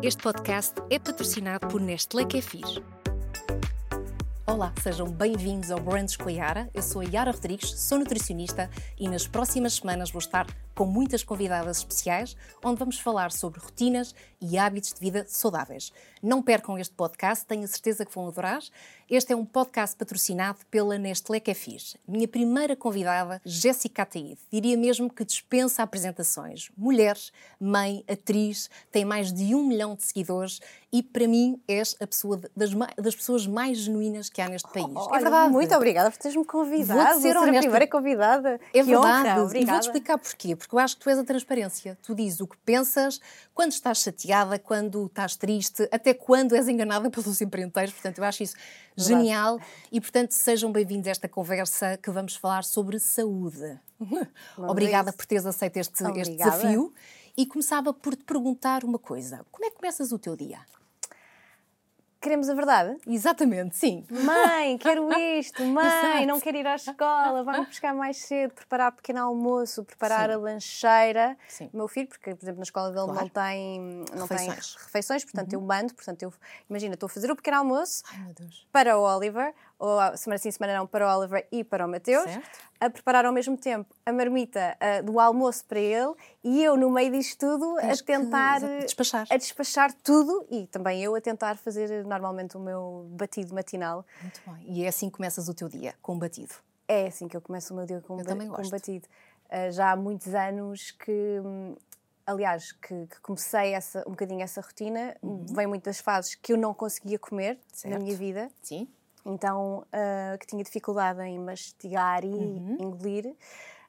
Este podcast é patrocinado por Nestlé Kefir. Olá, sejam bem-vindos ao Brands com a Yara. Eu sou a Yara Rodrigues, sou nutricionista e nas próximas semanas vou estar com muitas convidadas especiais, onde vamos falar sobre rotinas e hábitos de vida saudáveis. Não percam este podcast, tenho a certeza que vão adorar. Este é um podcast patrocinado pela Nestlé Kefir. Minha primeira convidada, Jéssica Ataíde, diria mesmo que dispensa apresentações. Mulher, mãe, atriz, tem mais de um milhão de seguidores e, para mim, és a pessoa das, das pessoas mais genuínas que há neste país. Oh, é verdade. Muito obrigada por teres-me convidado. Vou ser, ser a primeira convidada. É que verdade. Honra, e vou-te explicar porquê porque eu acho que tu és a transparência. Tu dizes o que pensas, quando estás chateada, quando estás triste, até quando és enganada pelos empreiteiros. Portanto, eu acho isso Verdade. genial. E, portanto, sejam bem-vindos a esta conversa que vamos falar sobre saúde. Obrigada por teres aceito este, este desafio. E começava por te perguntar uma coisa: como é que começas o teu dia? Queremos a verdade? Exatamente, sim. Mãe, quero isto. Mãe, não quero ir à escola. Vamos buscar mais cedo, preparar pequeno almoço, preparar sim. a lancheira. Sim. O meu filho, porque, por exemplo, na escola dele claro. não tem, não refeições. tem refeições, portanto uhum. eu mando. Portanto, eu, imagina, estou a fazer o pequeno almoço Ai, para o Oliver, ou semana sim, semana não, para o Oliver e para o Mateus. Certo a preparar ao mesmo tempo a marmita uh, do almoço para ele e eu, no meio disto tudo, Tens a tentar que, despachar. a despachar tudo e também eu a tentar fazer normalmente o meu batido matinal. Muito bem. E é assim que começas o teu dia, com batido? É assim que eu começo o meu dia com, ba com batido. Uh, já há muitos anos que. Hum, aliás, que, que, comecei essa, um bocadinho essa rotina, uhum. vem muitas fases que eu não conseguia comer certo. na minha vida. Sim então uh, que tinha dificuldade em mastigar e uhum. engolir.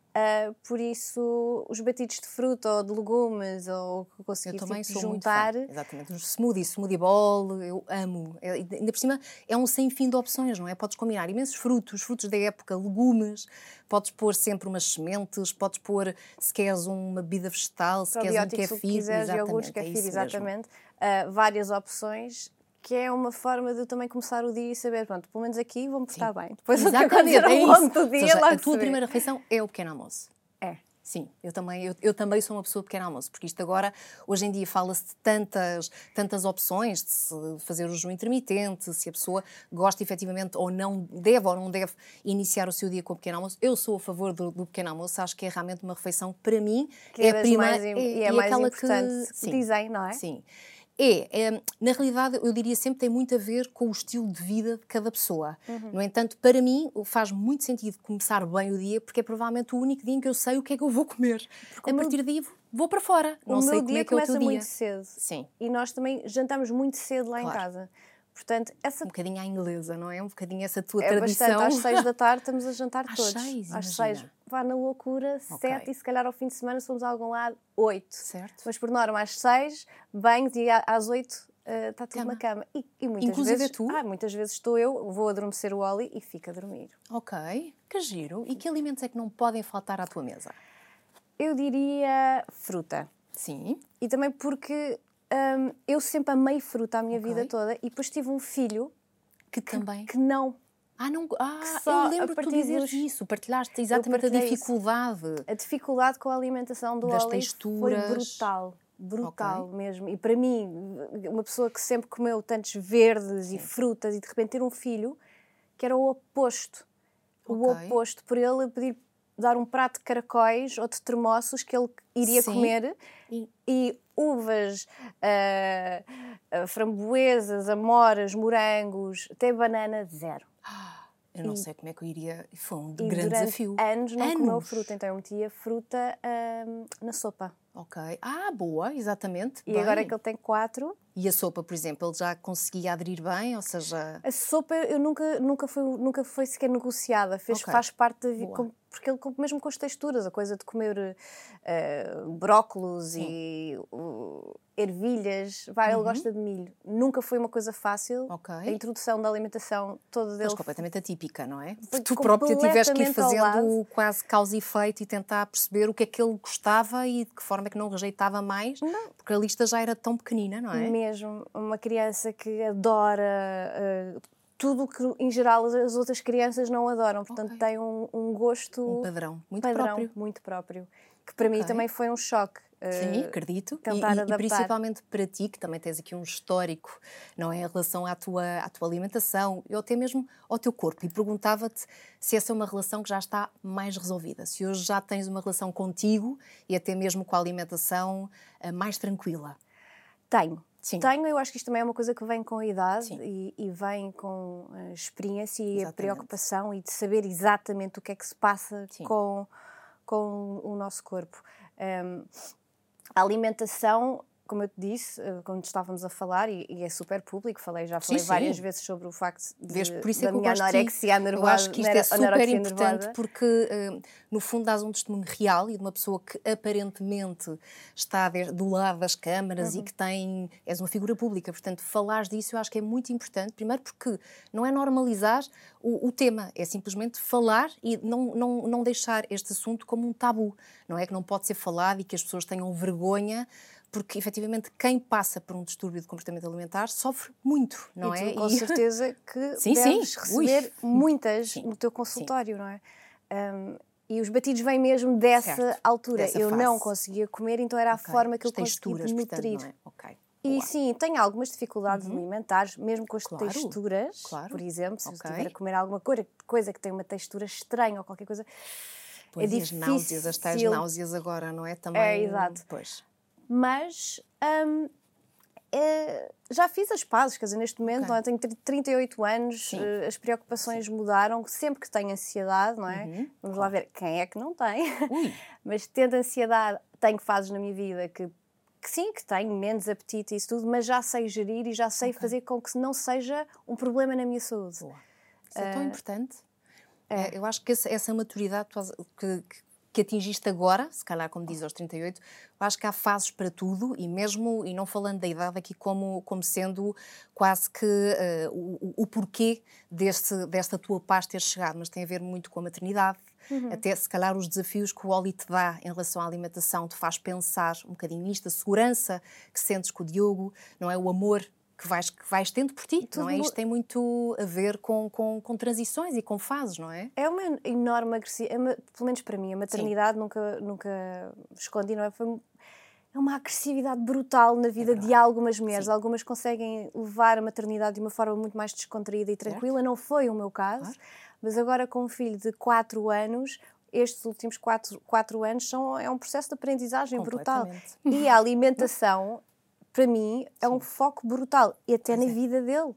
Uh, por isso, os batidos de fruta ou de legumes ou que consegui eu também tipo, sou juntar. Muito fã. Exatamente, os smoothie, smoothie bowl, eu amo. É, ainda por cima, é um sem fim de opções, não é? Podes combinar imensos frutos, frutos da época, legumes, podes pôr sempre umas sementes, podes pôr, se queres, uma bebida vegetal, se queres um kefir. Se quiseres, iogurtes, kefir, é exatamente. Uh, várias opções que é uma forma de eu também começar o dia e saber, pronto, pelo menos aqui vou-me portar bem. Depois Exatamente, o que é longo do dia, seja, A tua primeira refeição é o pequeno almoço. É. Sim, eu também, eu, eu, também sou uma pessoa de pequeno almoço, porque isto agora, hoje em dia, fala-se de tantas, tantas opções de se fazer o jejum intermitente, se a pessoa gosta efetivamente ou não deve ou não deve iniciar o seu dia com o pequeno almoço. Eu sou a favor do, do pequeno almoço, acho que é realmente uma refeição, para mim, que é a primeira. É, e é, é mais importante que, sim, dizem, não é? Sim. É, é, na realidade, eu diria sempre tem muito a ver com o estilo de vida de cada pessoa. Uhum. No entanto, para mim, faz muito sentido começar bem o dia, porque é provavelmente o único dia em que eu sei o que é que eu vou comer. Porque a partir daí vou para fora. O Não sei como dia é que é o começa teu muito cedo. Sim. E nós também jantamos muito cedo lá claro. em casa. Portanto, essa... Um bocadinho à inglesa, não é? Um bocadinho essa tua é tradição. Bastante. Às seis da tarde estamos a jantar às todos. Seis, às seis. Vá na loucura, okay. sete e se calhar ao fim de semana se fomos a algum lado, oito. Certo. Mas por norma às seis, banhos e às oito está tudo cama. na cama. E, e muitas Inclusive vezes, é tu? Ah, muitas vezes estou eu, vou adormecer o Oli e fico a dormir. Ok, que giro. E que alimentos é que não podem faltar à tua mesa? Eu diria fruta. Sim. E também porque um, eu sempre amei fruta a minha okay. vida toda e depois tive um filho que, que também que não ah, não, ah eu lembro de tu isso, partilhaste exatamente a dificuldade. Isso. A dificuldade com a alimentação do das Oli texturas. foi brutal brutal okay. mesmo. E para mim, uma pessoa que sempre comeu tantos verdes Sim. e frutas e de repente ter um filho que era o oposto. Okay. O oposto, por ele pedir dar um prato de caracóis ou de termossos que ele iria Sim. comer e, e uvas, uh, uh, framboesas, amoras, morangos, até banana, zero. Eu não e, sei como é que eu iria. Foi um grande desafio. Anos não anos. comeu fruta, então eu metia fruta uh, na sopa. Ok. Ah, boa, exatamente. E bem. agora que ele tem quatro. E a sopa, por exemplo, ele já conseguia aderir bem? Ou seja. A sopa eu nunca, nunca, foi, nunca foi sequer negociada. Fez, okay. Faz parte da vida. Porque ele, mesmo com as texturas, a coisa de comer uh, brócolos Sim. e uh, ervilhas, vai, uhum. ele gosta de milho. Nunca foi uma coisa fácil. Okay. A introdução da alimentação toda dele. Mas completamente atípica, não é? Foi tu próprio tiveste que ir fazendo quase causa e efeito e tentar perceber o que é que ele gostava e de que forma é que não rejeitava mais. Não. Porque a lista já era tão pequenina, não é? Mesmo. Uma criança que adora. Uh, tudo que, em geral, as outras crianças não adoram. Portanto, okay. tem um, um, gosto. Um padrão muito padrão, próprio. Muito próprio. Que para okay. mim também foi um choque. Sim, acredito. Tentar e, adaptar. e principalmente para ti, que também tens aqui um histórico, não é? Em relação à tua, à tua alimentação, ou até mesmo ao teu corpo. E perguntava-te se essa é uma relação que já está mais resolvida. Se hoje já tens uma relação contigo e até mesmo com a alimentação uh, mais tranquila. Tenho. Sim. Tenho, eu acho que isto também é uma coisa que vem com a idade e, e, vem com a experiência e exatamente. a preocupação e de saber exatamente o que é que se passa com, com o nosso corpo. Um, a alimentação como eu te disse, eh, quando estávamos a falar, e, e é super público, falei, já falei sim, várias sim. vezes sobre o facto de, Vês, por isso é da é minha anorexia nervosa. Eu acho que isto é super importante nervosa. porque, uh, no fundo, dás um testemunho real e de uma pessoa que aparentemente está de, do lado das câmaras uhum. e que tem. és uma figura pública, portanto, falares disso eu acho que é muito importante. Primeiro porque não é normalizar o, o tema, é simplesmente falar e não, não, não deixar este assunto como um tabu. Não é que não pode ser falado e que as pessoas tenham vergonha porque efetivamente quem passa por um distúrbio de comportamento alimentar sofre muito, não e é? Tu, com e... certeza que sim, deves sim. receber Ui. muitas sim. no teu consultório, sim. não é? Um, e os batidos vêm mesmo dessa certo. altura. Dessa eu fase. não conseguia comer, então era a okay. forma que eu conseguia nutrir. Portanto, é? okay. E Boa. sim, tenho algumas dificuldades uhum. alimentares, mesmo com as claro. texturas, claro. por exemplo, se okay. estiver a comer alguma coisa, coisa que tem uma textura estranha ou qualquer coisa. Pois, é difícil. as náuseas, as tais náuseas agora, não é? Também, é, exato. Pois mas é, já fiz as pazes, quer dizer, neste momento okay. não, é? tenho 38 anos, Sim. Eh, as preocupações Sim. mudaram, sempre que tenho ansiedade, não é? Uhum. Vamos claro. lá ver quem é que não tem, mas tendo ansiedade, tenho fases na minha vida que, que sim, que tenho menos apetite e isso tudo, mas já sei gerir e já sei okay. fazer com que não seja um problema na minha saúde. Boa. Isso é tão uh, importante. É. Eu acho que essa, essa maturidade que, que atingiste agora, se calhar como diz aos 38, acho que há fases para tudo e mesmo, e não falando da idade aqui como, como sendo quase que uh, o, o, porquê deste, desta tua paz ter chegado, mas tem a ver muito com a maternidade, Uhum. Até se calhar os desafios que o Oli te dá em relação à alimentação te faz pensar um bocadinho nisto, a segurança que sentes com o Diogo, não é? O amor que vais, que vais tendo por ti, não é? Isto tem muito a ver com, com, com, transições e com fases, não é? É uma enorme agressividade, é pelo menos para mim, a maternidade nunca, nunca escondi, não é? Foi é uma agressividade brutal na vida é de algumas mulheres. Sim. Algumas conseguem levar a maternidade de uma forma muito mais descontraída e tranquila. Certo. Não foi o meu caso, claro. mas agora com um filho de 4 anos, estes últimos 4 anos são, é um processo de aprendizagem brutal. E a alimentação para mim, é Sim. um foco brutal. E até pois na é. vida dele.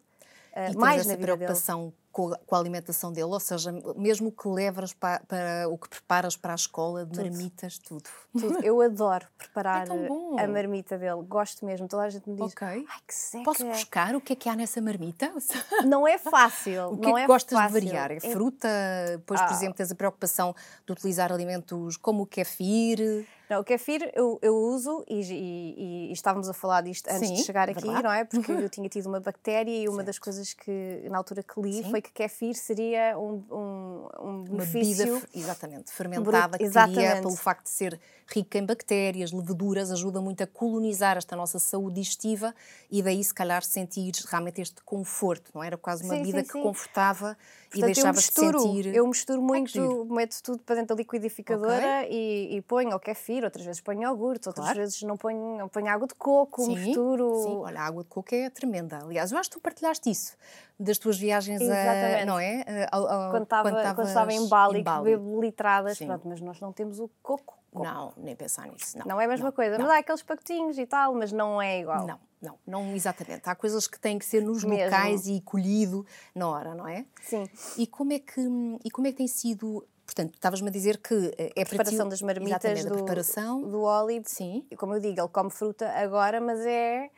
Uh, mais na preocupação dele com a, com a, alimentação dele, ou seja, mesmo o que levas para, para, o que preparas para a escola, de tudo. marmitas, tudo. tudo. Eu adoro preparar é a marmita dele, gosto mesmo. Toda a gente me diz: okay. Ai, que seca. Posso buscar o que é que há nessa marmita? Não é fácil. o que não é que é gostas fácil. de variar? É fruta? Depois, ah. por exemplo, tens a preocupação de utilizar alimentos como o kefir? Não, o kefir eu, eu uso e, e, e, estávamos a falar disto antes Sim, de chegar aqui, verdade. não é? Porque eu tinha tido uma bactéria e uma certo. das coisas que na altura que li Sim. foi que kefir seria um, um, um benefício... Uma bebida, exatamente, fermentada, que exatamente. teria, pelo facto de ser rica em bactérias, leveduras, ajuda muito a colonizar esta nossa saúde digestiva e daí, se calhar, sentir realmente este conforto, não é? era? quase uma sim, sim, que sim. confortava Portanto, e deixava de sentir... Eu misturo muito, meto tudo para dentro da liquidificadora okay. e, e ponho o kefir, outras vezes ponho iogurte, outras claro. vezes não ponho, ponho água de coco, sim, misturo... Sim, olha, a água de coco é tremenda. Aliás, eu acho que tu partilhaste isso das tuas viagens a, não é? A, a, quando, estava, quando, estava em Bali, em Bali. bebo litradas, pronto, mas nós não temos o coco não, nem pensar nisso. Não, não é a mesma não, coisa. Não. Mas há aqueles pacotinhos e tal, mas não é igual. Não, não, não exatamente. Há coisas que têm que ser nos Mesmo. locais e colhido na hora, não é? Sim. E como é que, e como é que tem sido Portanto, estavas-me a dizer que eh, é a preparação das marmitas do, preparação. do óleo. Sim. E como eu digo, ele come fruta agora, mas é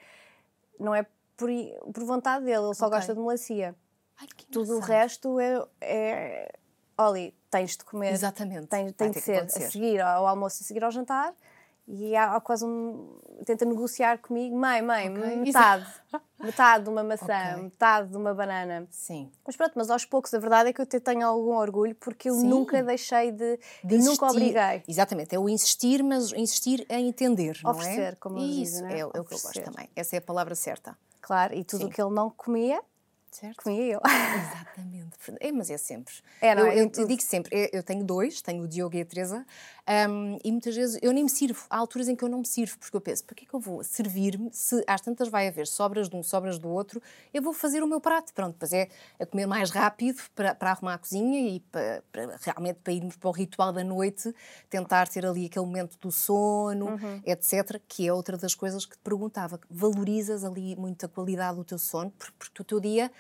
não é por, por vontade dele, ele só okay. gosta de melancia. Ai, Tudo o resto é, é Oli, tens de comer. Exatamente. Tem, tem de ser a seguir ao almoço, a seguir ao jantar. E há, há quase um. Tenta negociar comigo, mãe, mãe, okay. metade. metade de uma maçã, okay. metade de uma banana. Sim. Mas pronto, mas aos poucos a verdade é que eu tenho algum orgulho porque eu Sim. nunca deixei de. de nunca obriguei. Exatamente, é o insistir, mas insistir em entender. Não Oferecer, é? como Isso, dizem, é, é o que eu gosto também. Essa é a palavra certa. Claro, e tudo o que ele não comia certo. comia eu. Exatamente. É, mas é sempre. É, não, eu, é eu, eu digo sempre, eu tenho dois, tenho o Diogo e a Teresa, um, e muitas vezes eu nem me sirvo. Há alturas em que eu não me sirvo, porque eu penso, para que é que eu vou servir-me se às tantas vai haver sobras de um, sobras do outro, eu vou fazer o meu prato. Pronto, depois é a comer mais rápido para, para arrumar a cozinha e para, para, realmente para irmos para o ritual da noite, tentar ter ali aquele momento do sono, uhum. etc., que é outra das coisas que te perguntava. Valorizas ali muito a qualidade do teu sono, porque o teu dia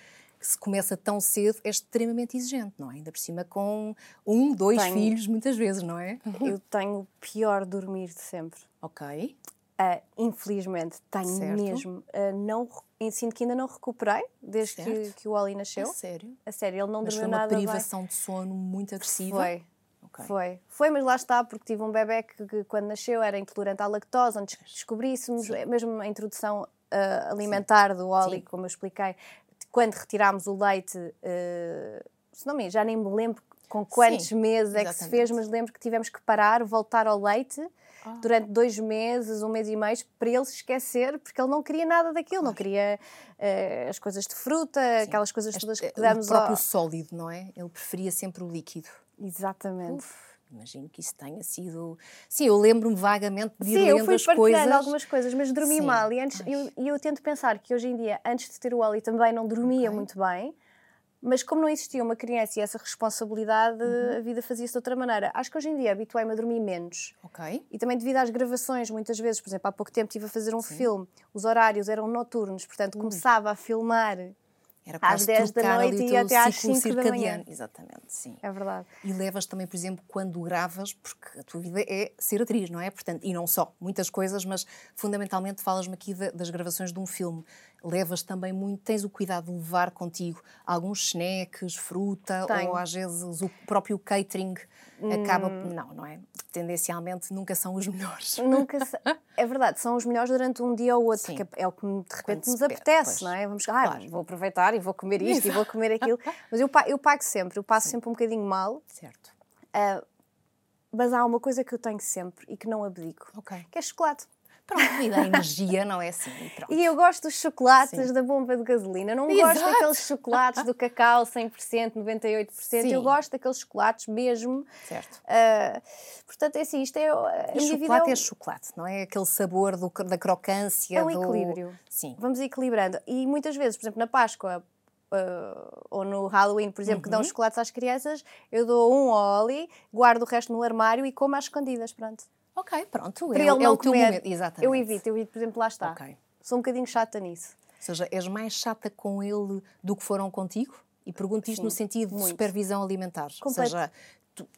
se começa tão cedo é extremamente exigente, não é? Ainda por cima com um, dois tenho, filhos, muitas vezes, não é? Eu tenho o pior dormir de sempre. Ok. Uh, infelizmente, tenho certo. mesmo. Uh, não, sinto que ainda não recuperei desde que, que, o Oli nasceu. A sério? A sério, ele não mas dormiu nada foi uma privação bem. de sono muito agressiva? Foi. Okay. Foi. Foi, mas lá está, porque tive um bebê que, que quando nasceu era intolerante à lactose, antes que descobríssemos, Sim. mesmo a introdução uh, alimentar Sim. do Oli, Sim. como eu expliquei, quando retirámos o leite, uh, se não me já nem me lembro com quantos Sim, meses é que se fez, mas lembro que tivemos que parar, voltar ao leite oh. durante dois meses, um mês e meio, para ele se esquecer, porque ele não queria nada daquilo, claro. não queria uh, as coisas de fruta, Sim. aquelas coisas todas que damos. O próprio ao... sólido, não é? Ele preferia sempre o líquido. Exatamente. Uf. Imagino que isso tenha sido. Sim, eu lembro-me vagamente de Sim, eu fui as coisas. algumas coisas, mas dormi Sim. mal. E antes, eu, eu tento pensar que hoje em dia, antes de ter o Oli, também não dormia okay. muito bem. Mas como não existia uma criança e essa responsabilidade, uhum. a vida fazia-se de outra maneira. Acho que hoje em dia habituei-me a dormir menos. Ok. E também devido às gravações, muitas vezes, por exemplo, há pouco tempo estive a fazer um Sim. filme, os horários eram noturnos, portanto uhum. começava a filmar era às 10 da noite e até às 5 da manhã. Exatamente, sim. É verdade. E levas também, por exemplo, quando gravas, porque a tua vida é ser atriz, não é? Portanto, e não só, muitas coisas, mas fundamentalmente falas-me aqui das gravações de um filme levas também muito, tens o cuidado de levar contigo alguns snacks, fruta Tenho. ou às vezes o próprio catering acaba. Hum. Não, não é? Tendencialmente nunca são os melhores. Nunca É verdade, são os melhores durante um dia ou outro, Sim. porque é o que de repente nos apetece, não é? Vamos, ah, claro. vou aproveitar e vou comer isto e vou comer aquilo. Mas eu, eu pago sempre, eu passo Sim. sempre um bocadinho mal. Certo. Uh, mas há uma coisa que eu tenho sempre e que não abdico, okay. que é chocolate. Pronto, e dá energia, não é assim? E, e eu gosto dos chocolates Sim. da bomba de gasolina. Não Exato. gosto daqueles chocolates do cacau 100%, 98%. Sim. Eu gosto daqueles chocolates mesmo. Certo. Uh, portanto, é assim, isto é. E chocolate é, é chocolate, não é? Aquele sabor do, da crocância. É um do... equilíbrio. Sim. Vamos equilibrando. E muitas vezes, por exemplo, na Páscoa, Uh, ou no Halloween, por exemplo, uhum. que dão uhum. chocolates às crianças, eu dou um ao Oli, guardo o resto no armário e como às escondidas, pronto. Ok, pronto. Para é, ele é não o comer. Momento. Exatamente. Eu evito, eu evito, por exemplo, lá está. Okay. Sou um bocadinho chata nisso. Ou seja, és mais chata com ele do que foram contigo? E pergunto isto Sim, no sentido muito. de supervisão alimentar. Completo. Ou seja, tu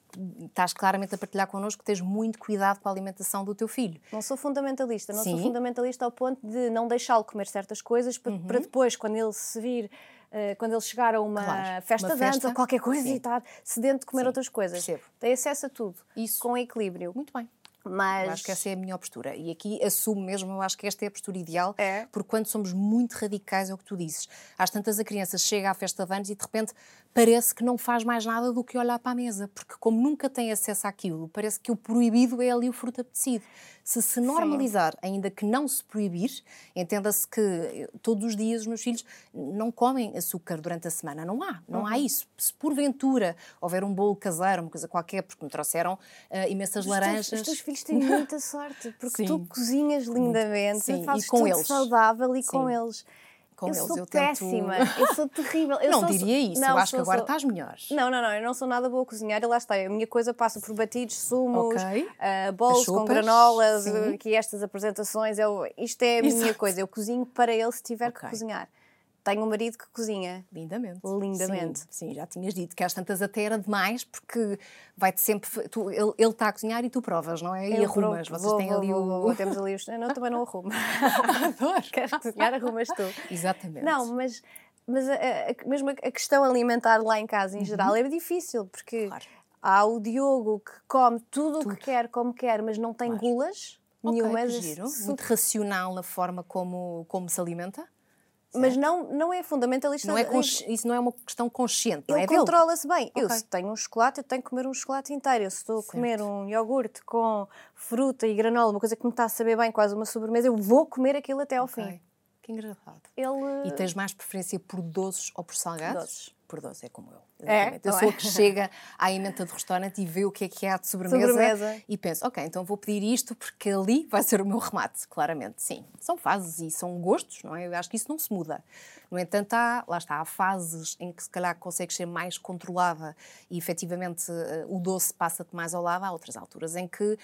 estás claramente a partilhar connosco que tens muito cuidado com a alimentação do teu filho. Não sou fundamentalista, não Sim. sou fundamentalista ao ponto de não deixá-lo comer certas coisas para, uhum. para depois, quando ele se vir Uh, quando ele chegar a uma claro, festa uma de anos ou qualquer coisa Sim. e estar sedento de comer Sim, outras coisas. Percebo. Tem acesso a tudo. Isso. Com equilíbrio. Muito bem. Mas... Eu acho que essa é a minha postura. E aqui assumo mesmo, eu acho que esta é a postura ideal, é. porque quando somos muito radicais, é o que tu dizes. Às tantas a criança chega à festa de anos e de repente parece que não faz mais nada do que olhar para a mesa, porque como nunca tem acesso àquilo, parece que o proibido é ali o fruto apetecido. Se se normalizar, Sim. ainda que não se proibir, entenda-se que eh, todos os dias os meus filhos não comem açúcar durante a semana. Não há, não uhum. há isso. Se porventura houver um bolo caseiro, uma coisa qualquer, porque me trouxeram uh, imensas os laranjas. Teus, os teus filhos têm muita sorte, porque Sim. tu cozinhas lindamente, Sim. fazes e com tudo eles. saudável e Sim. com eles com eu eles. Sou eu péssima, tento... eu sou terrível. Eu não sou... diria isso, não, eu acho sou, que agora sou... estás melhor. Não, não, não, eu não sou nada boa a cozinhar e lá está. A minha coisa passa por batidos, sumos, okay. uh, bolos com granolas, que estas apresentações. Eu, isto é a minha Exato. coisa. Eu cozinho para ele se tiver okay. que cozinhar. Tenho um marido que cozinha. Lindamente. Lindamente. Sim, sim, já tinhas dito que às tantas até era demais, porque vai-te sempre. Tu, ele, ele está a cozinhar e tu provas, não é? E eu arrumas. Vocês têm vou, ali vou, o. Temos ali os. Não, também não arrumo. Adoro. Queres cozinhar, arrumas tu. Exatamente. Não, mas, mas a, a, mesmo a questão alimentar lá em casa, em uhum. geral, é difícil, porque claro. há o Diogo que come tudo o que quer, como quer, mas não tem claro. gulas. Okay, nenhuma. Giro. Muito racional na forma como, como se alimenta. Mas não, não é fundamentalista. Não é isso não é uma questão consciente, ele é controla-se bem. Okay. Eu, se tenho um chocolate, eu tenho que comer um chocolate inteiro. Eu, se estou a comer um iogurte com fruta e granola, uma coisa que me está a saber bem, quase uma sobremesa, eu vou comer aquilo até ao okay. fim. Que engraçado. Ele... E tens mais preferência por doces ou por salgados? Doces. Por doces, é como eu. É, eu sou a que chega à emenda do restaurante e vê o que é que há de sobremesa, sobremesa, e penso, ok, então vou pedir isto porque ali vai ser o meu remate, claramente. Sim, são fases e são gostos, não é? Eu acho que isso não se muda. No entanto, há, lá está, há fases em que se calhar consegues ser mais controlada e efetivamente eh, o doce passa-te mais ao lado, há outras alturas em que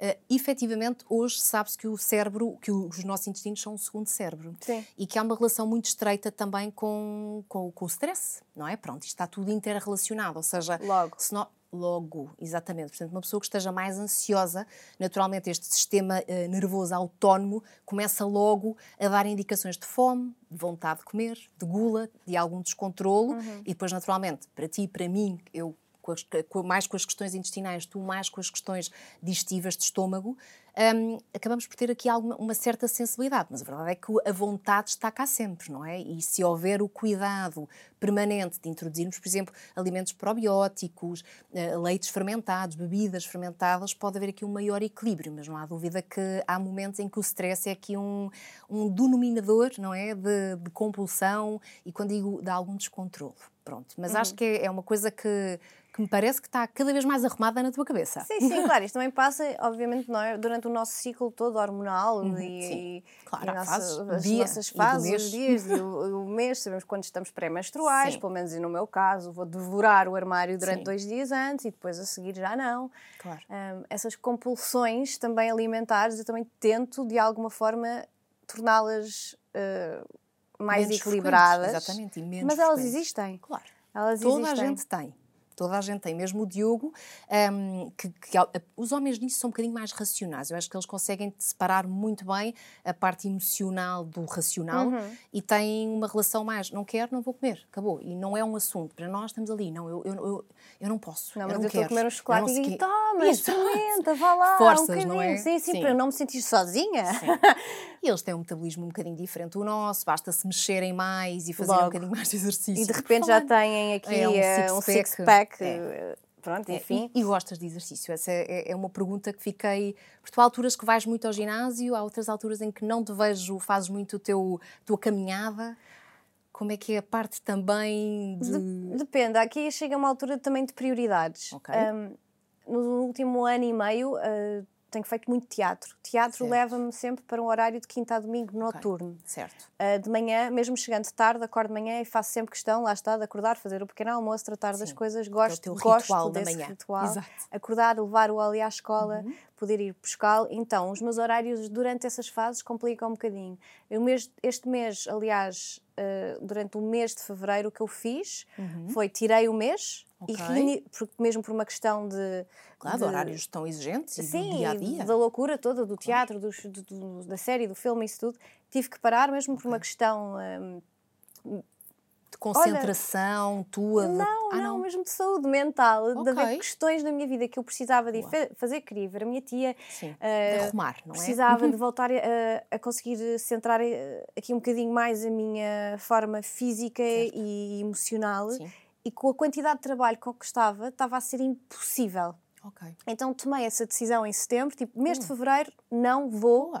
Uh, efetivamente, hoje sabe-se que o cérebro, que os nossos intestinos são um segundo cérebro. Sim. E que há uma relação muito estreita também com, com, com o stress, não é? Pronto, isto está tudo interrelacionado. Ou seja, logo. Se não, logo, exatamente. Portanto, uma pessoa que esteja mais ansiosa, naturalmente este sistema uh, nervoso autónomo começa logo a dar indicações de fome, de vontade de comer, de gula, de algum descontrolo. Uhum. E depois, naturalmente, para ti, para mim, eu com as, com, mais com as questões intestinais, tu mais com as questões digestivas de estômago, um, acabamos por ter aqui alguma, uma certa sensibilidade, mas a verdade é que a vontade está cá sempre, não é? E se houver o cuidado permanente de introduzirmos, por exemplo, alimentos probióticos, uh, leites fermentados, bebidas fermentadas, pode haver aqui um maior equilíbrio, mas não há dúvida que há momentos em que o stress é aqui um, um denominador, não é? De, de compulsão e quando digo de algum descontrole. Pronto, mas uhum. acho que é, é uma coisa que que me parece que está cada vez mais arrumada na tua cabeça. Sim, sim, claro. Isto também passa, obviamente, não é? durante o nosso ciclo todo hormonal uhum, e, claro, e nossa, fases, as dia, nossas fases, os dias o, o, mês. Sabemos quando estamos pré-menstruais, pelo menos no meu caso, vou devorar o armário durante sim. dois dias antes e depois a seguir já não. Claro. Um, essas compulsões também alimentares, eu também tento, de alguma forma, torná-las uh, mais menos equilibradas. Exatamente, e menos Mas elas existem. Claro. Elas Toda existem. a gente tem toda a gente tem, mesmo o Diogo, um, que, que, os homens nisso são um bocadinho mais racionais. Eu acho que eles conseguem separar muito bem a parte emocional do racional uhum. e têm uma relação mais, não quero, não vou comer, acabou. E não é um assunto, para nós estamos ali, não, eu, eu, eu, eu não posso. Não, eu mas não eu estou a comer um chocolate e digo, toma, experimenta, vá lá. Forças, um não é? Sim, sim, sim, para não me sentir sozinha. Sim. E eles têm um metabolismo um bocadinho diferente do nosso, basta se mexerem mais e fazer um bocadinho mais de exercício. E de repente já têm aqui é, um six-pack. Um six -pack. É pronto, é, enfim. E, e, gostas de exercício? Essa é, é, uma pergunta que fiquei. Porque tu há alturas que vais muito ao ginásio, há outras alturas em que não te vejo, fazes muito a teu, tua caminhada. Como é que é a parte também de... de depende, aqui chega uma altura também de prioridades. Okay. Um, no último ano e meio, uh, tenho feito muito teatro. Teatro leva-me sempre para um horário de quinta a domingo noturno. Okay. Certo. Uh, de manhã, mesmo chegando tarde, acordo de manhã e faço sempre questão, lá está, de acordar, fazer o pequeno almoço, tratar Sim. das coisas. Gosto, é gosto ritual desse da manhã. ritual. Exato. Acordar, levar o ali à escola, uhum. poder ir buscá-lo. Então, os meus horários durante essas fases complicam um bocadinho. Eu, este mês, aliás, uh, durante o mês de fevereiro, o que eu fiz uhum. foi tirei o mês okay. e reuni, porque mesmo por uma questão de. Claro, de, horários tão exigentes sim, do dia a dia. da loucura toda, do teatro, do, do, da série, do filme, isso tudo. Tive que parar, mesmo okay. por uma questão. Um, de concentração Olha, tua? De... Não, ah, não, não, mesmo de saúde mental, okay. de haver questões na minha vida que eu precisava de fazer. Queria ver a minha tia. Sim, uh, de arrumar, não é? Precisava de voltar a, a, conseguir centrar eh, aqui um bocadinho mais a minha forma física certo. e emocional. Sim. E com a quantidade de trabalho que estava, estava a ser impossível. Okay. Então tomei essa decisão em setembro, tipo, mês de hum. fevereiro não vou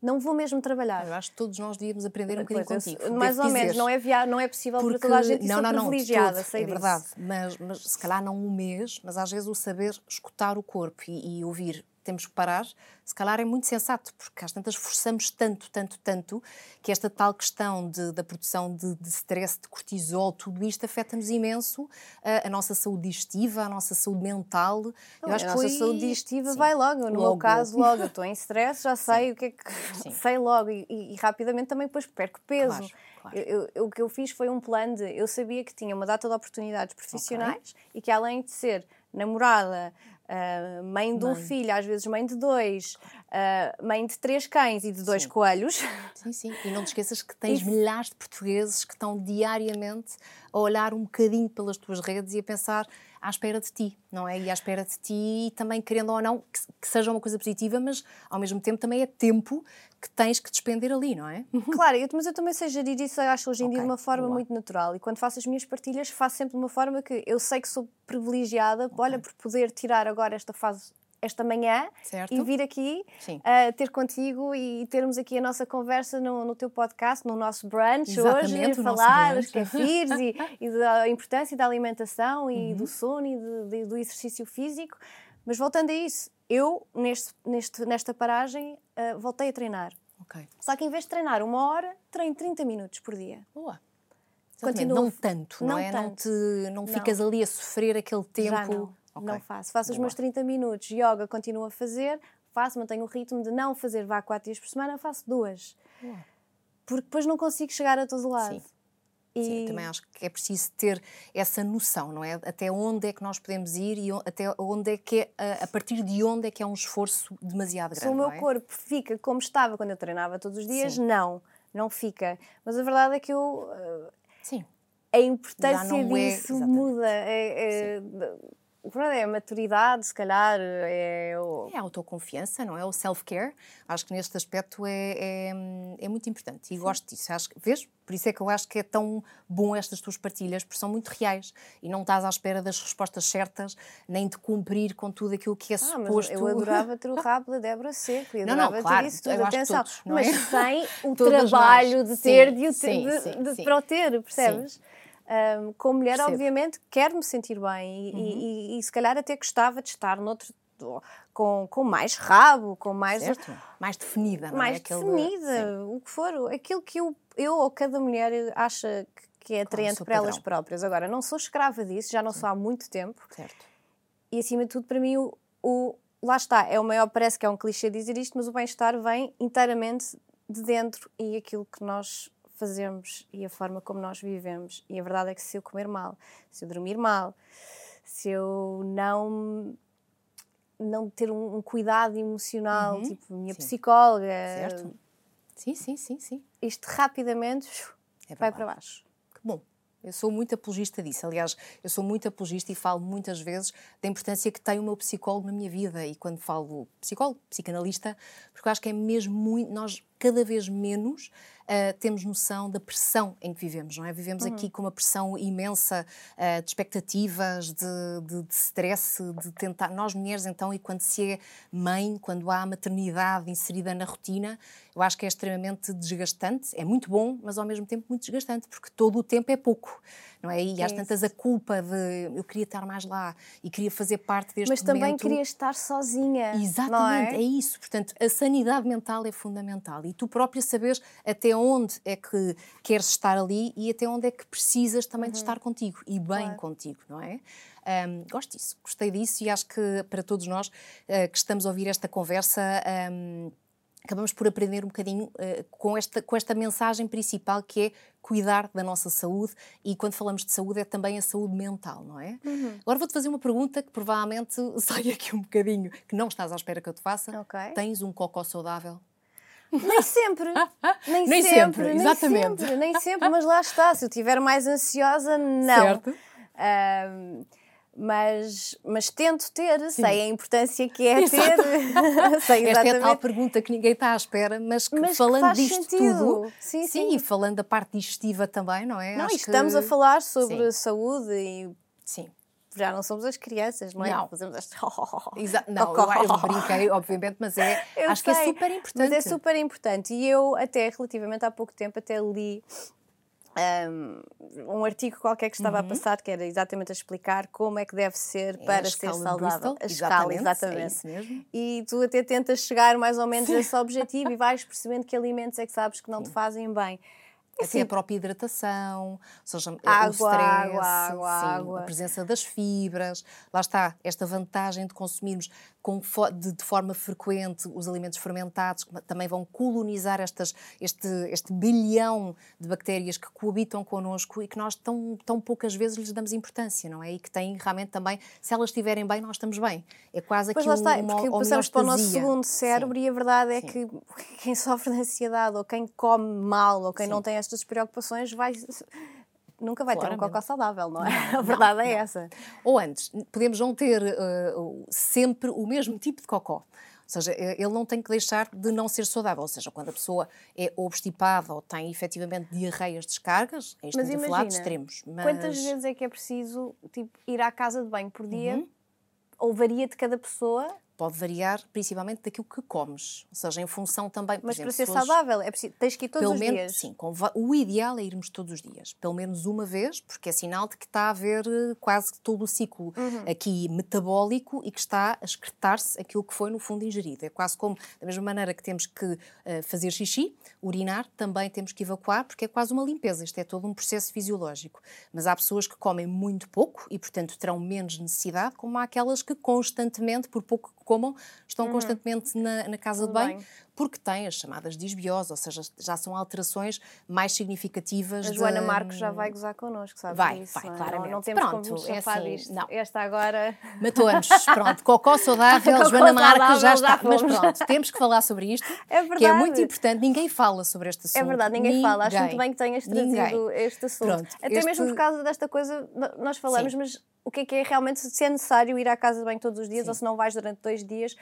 não vou mesmo trabalhar. Eu acho que todos nós devíamos aprender um bocadinho pois, contigo. Mais ou menos, não é, via, não é possível Porque, para toda a gente não, não, não, privilegiada, todo, É verdade, mas, mas se calhar não um mês, mas às vezes o saber escutar o corpo e, e ouvir temos que parar, se calhar é muito sensato, porque às tantas forçamos tanto, tanto, tanto, que esta tal questão de, da produção de, de stress, de cortisol, tudo isto afeta-nos imenso a, a, nossa saúde digestiva, a nossa saúde mental. Eu acho a que nossa foi... saúde digestiva Sim. vai logo, no logo. meu caso, logo. Eu estou em stress, já sei Sim. o que é que. Sim. sei logo e, e, e, rapidamente também depois perco peso. Claro. Claro. Eu, eu, o que eu fiz foi um plano de. Eu sabia que tinha uma data de oportunidades profissionais okay. e que além de ser namorada, Uh, mãe de um filho, às vezes mãe de dois, uh, mãe de três cães e de dois sim. coelhos. Sim, sim. E não te esqueças que tens milhares de portugueses que estão diariamente a olhar um bocadinho pelas tuas redes e a pensar à espera de ti, não é? E à espera de ti, também querendo ou não que, que seja uma coisa positiva, mas ao mesmo tempo também é tempo que tens que despender ali, não é? Claro, eu, mas eu também sei gerir isso, eu acho hoje em okay, dia de uma forma boa. muito natural. E quando faço as minhas partilhas, faço sempre de uma forma que eu sei que sou privilegiada, okay. olha, por poder tirar agora esta fase esta manhã certo. e vir aqui uh, ter contigo e termos aqui a nossa conversa no, no teu podcast, no nosso brunch Exatamente, hoje, falar dos kefirs e, e, da importância da alimentação e uhum. do sono e de, de, do exercício físico. Mas voltando a isso, eu, neste, neste, nesta paragem, uh, voltei a treinar. Okay. Só que em vez de treinar uma hora, treino 30 minutos por dia. Boa. Continuo... Não tanto, não, não é? Tanto. Não, te, não, não ficas ali a sofrer aquele tempo. Já não, okay. não faço. Faço Boa. os meus 30 minutos, yoga continuo a fazer, faço, mantenho o ritmo de não fazer vá 4 dias por semana, faço duas. Boa. Porque depois não consigo chegar a todo lado. Sim. E... Sim, também acho que é preciso ter essa noção, não é? Até onde é que nós podemos ir e até onde é que é, a partir de onde é que é um esforço demasiado grande. Se o meu é? corpo fica como estava quando eu treinava todos os dias, Sim. não, não fica. Mas a verdade é que eu. Sim. A importância é, disso é, muda. É, é, o problema é a maturidade, se calhar. É, o... é a autoconfiança, não é? O self-care. Acho que neste aspecto é, é, é muito importante e Sim. gosto disso. Acho vês? Por isso é que eu acho que é tão bom estas tuas partilhas, porque são muito reais e não estás à espera das respostas certas, nem de cumprir com tudo aquilo que é ah, suposto. eu adorava ter o rabo da Débora Seco e adorava não, não, claro, ter isso tudo, atenção. Todos, mas é? sem o trabalho de ter, sim, de, sim, de, sim, de, para o ter, percebes? Sim. Um, como mulher, Percebo. obviamente, quero me sentir bem e, uhum. e, e, se calhar até gostava de estar noutro. Com, com mais rabo, com mais. Certo. Mais definida, não é? mais é? definida, o que for. Aquilo que eu, eu ou cada mulher acha que é atraente para elas próprias. Agora, não sou escrava disso, já não Sim. sou há muito tempo. Certo. E acima de tudo, para mim, o, o, lá está, é o maior, parece que é um clichê dizer isto, mas o bem-estar vem inteiramente de dentro e aquilo que nós fazemos e a forma como nós vivemos. E a verdade é que se eu comer mal, se eu dormir mal, se eu não não ter um, um cuidado emocional, uhum. tipo minha sim. psicóloga, certo. Sim, sim, sim, sim. Isto rapidamente é vai para baixo. Que bom. Eu sou muito apologista disso. Aliás, eu sou muito apologista e falo muitas vezes da importância que tem o meu psicólogo na minha vida. E quando falo psicólogo, psicanalista, porque eu acho que é mesmo muito. Nós cada vez menos uh, temos noção da pressão em que vivemos, não é? Vivemos uhum. aqui com uma pressão imensa uh, de expectativas, de, de, de stress, de tentar. Nós mulheres, então, e quando se é mãe, quando há a maternidade inserida na rotina, eu acho que é extremamente desgastante. É muito bom, mas ao mesmo tempo muito desgastante, porque todo o tempo é pouco não é? E às tantas a culpa de eu queria estar mais lá e queria fazer parte deste Mas momento. também queria estar sozinha. Exatamente, é? é? isso. Portanto, a sanidade mental é fundamental e tu própria sabes até onde é que queres estar ali e até onde é que precisas também uhum. de estar contigo e bem claro. contigo, não é? Um, gosto disso, gostei disso e acho que para todos nós uh, que estamos a ouvir esta conversa. Um, acabamos por aprender um bocadinho uh, com, esta, com esta mensagem principal que é cuidar da nossa saúde e quando falamos de saúde é também a saúde mental, não é? Uhum. Agora vou-te fazer uma pergunta que provavelmente sai aqui um bocadinho, que não estás à espera que eu te faça. Okay. Tens um cocó saudável? Nem sempre. Nem, nem sempre, sempre, exatamente. Nem sempre, nem sempre, mas lá está. Se eu estiver mais ansiosa, não. Certo. Um, mas, mas tento ter, Sim. sei a importância que é Exato. ter. sei Esta é a tal pergunta que ninguém está à espera, mas, que mas falando que disto sentido. tudo, sim, sim, sim, e falando da parte digestiva também, não é? Não, estamos que... a falar sobre sim. saúde e. Sim. Já não somos as crianças, não é? Não. Fazemos este... Exato. Não, eu, eu brinquei, obviamente, mas é, acho sei, que é super importante. Mas é super importante. E eu, até relativamente há pouco tempo, até li um, um, artigo qualquer que estava uhum. a passar que era exatamente a explicar como é que deve ser é para ser saudável. A escala, exatamente. É e tu até tentas chegar mais ou menos a esse objetivo e vais percebendo que alimentos é que sabes que não Sim. te fazem bem. Até a própria hidratação, ou seja, água, o stress, água, água, sim, água. a presença das fibras. Lá está, esta vantagem de consumirmos com, de, de, forma frequente os alimentos fermentados, também vão colonizar estas, este, este bilhão de bactérias que coabitam connosco e que nós tão, tão poucas vezes lhes damos importância, não é? E que têm realmente também, se elas estiverem bem, nós estamos bem. É quase pois aqui lá está, uma, porque passamos para o nosso segundo cérebro Sim. e a verdade é Sim. que quem sofre de ansiedade ou quem come mal ou quem Sim. não tem estas preocupações vai nunca vai Claramente. ter um cocó saudável, não é? Não, a verdade não, é não. essa. Ou antes, podemos não ter uh, sempre o mesmo tipo de cocó. Ou seja, ele não tem que deixar de não ser saudável. Ou seja, quando a pessoa é obstipada ou tem efetivamente diarreias descargas, aí estamos mas imagina, a falar de extremos. Mas... Quantas vezes é que é preciso tipo, ir à casa de banho por dia? Uhum. Ou varia de cada pessoa? Pode variar principalmente daquilo que comes, ou seja, em função também. Mas exemplo, para ser saudável, é preciso, tens que ir todos os menos, dias. Sim, o ideal é irmos todos os dias, pelo menos uma vez, porque é sinal de que está a haver eh, quase todo o ciclo uhum. aqui metabólico e que está a excretar-se aquilo que foi no fundo ingerido. É quase como, da mesma maneira que temos que uh, fazer xixi, urinar, também temos que evacuar, porque é quase uma limpeza, isto é todo um processo fisiológico. Mas há pessoas que comem muito pouco e, portanto, terão menos necessidade, como há aquelas que constantemente, por pouco que comam, estão uhum. constantemente na, na casa Tudo de banho, bem porque tem as chamadas disbiose, ou seja, já são alterações mais significativas. A Joana de... Marcos já vai gozar connosco, sabe? Vai, isso, vai, não, é? claramente. Não, não temos Pronto, como é assim, disto. Não. Esta agora... Matou-nos, pronto. Cocó saudável, Cocó Joana Marques já está. Mas pronto, temos que falar sobre isto, é verdade. que é muito importante. Ninguém fala sobre este assunto. É verdade, ninguém, ninguém. fala. Acho muito bem que tenhas trazido ninguém. este assunto. Pronto, Até este... mesmo por causa desta coisa, nós falamos, Sim. mas o que é que é realmente, se é necessário ir à casa de banho todos os dias Sim. ou se não vais durante dois dias,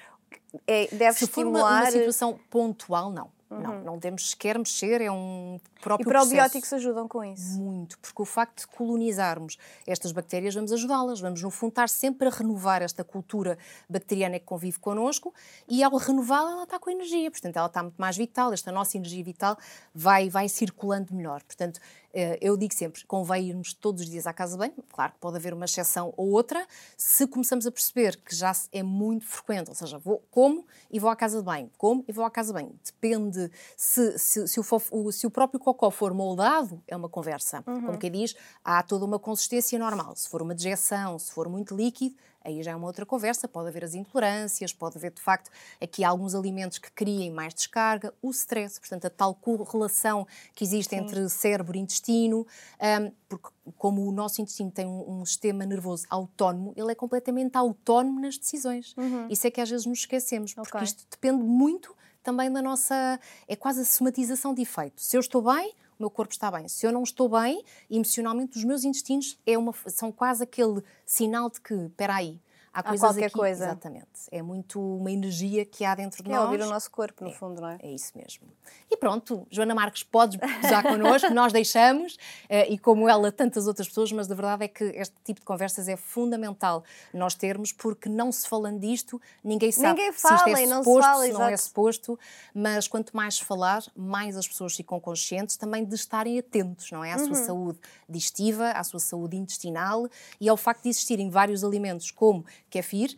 é, deve se estimular... for uma, uma situação pontual, não. Uhum. Não, não temos sequer mexer, é um próprio E probióticos processo. ajudam com isso? Muito, porque o facto de colonizarmos estas bactérias, vamos ajudá-las, vamos no fundo estar sempre a renovar esta cultura bacteriana que convive connosco e ao renová-la ela está com energia, portanto ela está muito mais vital, esta nossa energia vital vai, vai circulando melhor. Portanto, eh, eu digo sempre, convém irmos todos os dias à casa de banho, claro que pode haver uma exceção ou outra, se começamos a perceber que já é muito frequente, ou seja, vou, como e vou à casa de banho, como e vou à casa de banho, depende se, se, se, o, se o próprio cocó for moldado, é uma conversa. Uhum. Como quem diz, há toda uma consistência normal. Se for uma dejeção, se for muito líquido, aí já é uma outra conversa. Pode haver as intolerâncias, pode haver, de facto, aqui alguns alimentos que criem mais descarga, o stress, portanto, a tal correlação que existe Sim. entre cérebro e intestino, um, porque como o nosso intestino tem um, um, sistema nervoso autónomo, ele é completamente autónomo nas decisões. Uhum. Isso é que às vezes nos esquecemos, okay. porque isto depende muito também da nossa. É quase a somatização de efeito. Se eu estou bem, o meu corpo está bem. Se eu não estou bem, emocionalmente, os meus intestinos é uma, são quase aquele sinal de que, espera aí, há, há qualquer aqui, coisa. Exatamente. É muito uma energia que há dentro de é nós. É ouvir o nosso corpo, no é, fundo, não é? É isso mesmo. E pronto, Joana Marques, podes usar connosco, nós deixamos, uh, e como ela, tantas outras pessoas, mas a verdade é que este tipo de conversas é fundamental nós termos, porque não se falando disto, ninguém sabe ninguém fala, se isto é não suposto, se, fala, se não não é suposto, mas quanto mais falar, mais as pessoas ficam conscientes também de estarem atentos, não é? À uhum. sua saúde digestiva, à sua saúde intestinal e ao facto de existirem vários alimentos como kefir,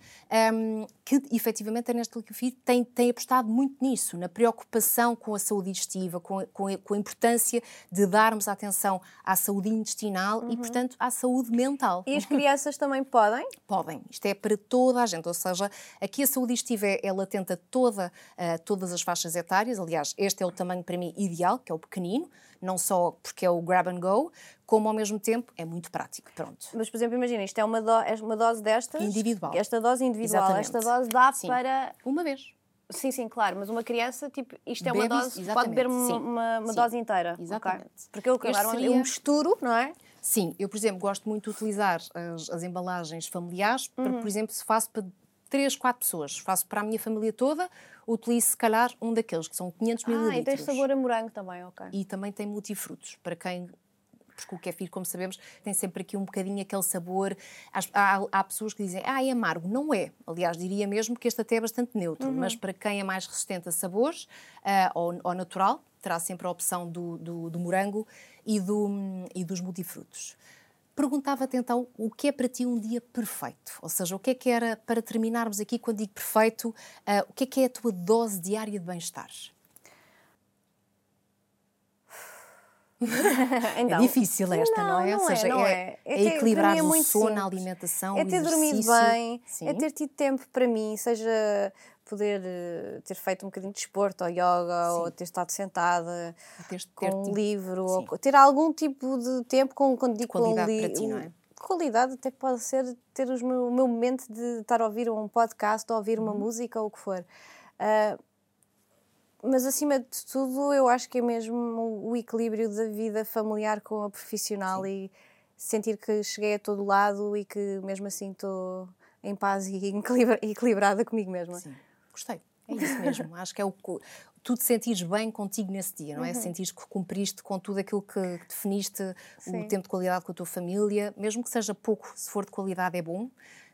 um, que efetivamente a Nestlé Kefir tem, tem apostado muito nisso, na preocupação com a saúde digestiva, com a, com a, com a importância de darmos atenção à saúde intestinal uhum. e, portanto, à saúde mental. E as crianças também podem? Podem. Isto é para toda a gente, ou seja, aqui a saúde digestiva é, ela tenta toda, uh, todas as faixas etárias, aliás, este é o tamanho para mim ideal, que é o pequenino, não só porque é o grab and go, como ao mesmo tempo é muito prático. Pronto. Mas, por exemplo, imagina, isto é uma, do, é uma dose destas. Individual. Esta dose individual, Exatamente. esta dose dá sim. para. Uma vez. Sim, sim, claro, mas uma criança, tipo, isto é uma dose, pode beber uma, uma, uma dose inteira. Exatamente. Okay? Porque eu, claro, seria... um misturo, não é? Sim, eu, por exemplo, gosto muito de utilizar as, as embalagens familiares, uhum. para, por exemplo, se faço para 3, 4 pessoas, faço para a minha família toda, utilizo se calhar um daqueles, que são 500 ah, mililitros. Ah, e tem sabor a morango também, ok. E também tem multifrutos, para quem porque o kefir, como sabemos, tem sempre aqui um bocadinho aquele sabor. Há, há, pessoas que dizem, ah, é amargo. Não é. Aliás, diria mesmo que este até é bastante neutro, uhum. mas para quem é mais resistente a sabores uh, ou, ou, natural, terá sempre a opção do, do, do morango e, do, e dos multifrutos. Perguntava-te então o que é para ti um dia perfeito? Ou seja, o que é que era, para terminarmos aqui, quando digo perfeito, uh, o que é que é a tua dose diária de bem-estar? então, é difícil esta, não, não é? Não Ou seja, é, é, é, é, é equilibrar é o sono, simples. a alimentação, é ter dormido bem, Sim. é ter tido tempo para mim, seja poder uh, ter feito um bocadinho de desporto ou yoga Sim. ou ter estado sentada ter, ter, com um livro ou ter algum tipo de tempo com, com, com qualidade com para ti, não é? Qualidade até pode ser ter os meu, o meu momento de estar a ouvir um podcast ou ouvir uma uhum. música ou o que for. Uh, mas acima de tudo, eu acho que é mesmo o equilíbrio da vida familiar com a profissional Sim. e sentir que cheguei a todo lado e que mesmo assim estou em paz e equilibrada comigo mesma. Sim, gostei. É isso mesmo. acho que é o tu te sentires bem contigo nesse dia, não é? Uhum. Sentires que cumpriste com tudo aquilo que definiste, Sim. o tempo de qualidade com a tua família, mesmo que seja pouco, se for de qualidade é bom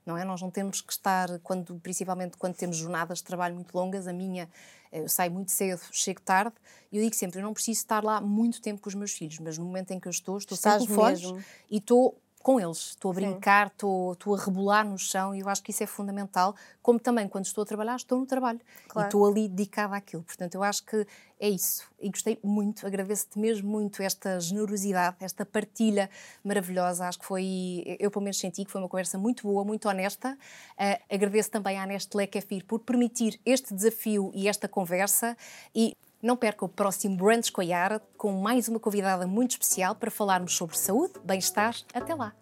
não é? Nós não temos que estar, quando, principalmente quando temos jornadas de trabalho muito longas, a minha, eu saio muito cedo, chego tarde, e eu digo sempre, eu não preciso estar lá muito tempo com os meus filhos, mas no momento em que eu estou, estou Estás sempre fones e estou com eles. Estou a brincar, estou, estou, a rebolar no chão e eu acho que isso é fundamental. Como também, quando estou a trabalhar, estou no trabalho claro. e estou ali dedicada àquilo. Portanto, eu acho que é isso. E gostei muito, agradeço-te mesmo muito esta generosidade, esta partilha maravilhosa. Acho que foi, eu pelo menos senti que foi uma conversa muito boa, muito honesta. Uh, agradeço também à Nestlé Kefir por permitir este desafio e esta conversa. E não perca o próximo Brunch com a Yara, com mais uma convidada muito especial para falarmos sobre saúde, bem-estar. Até lá!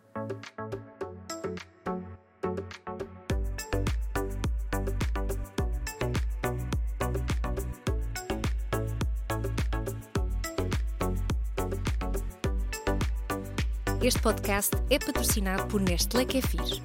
Este podcast é patrocinado por Nestlé Kefir.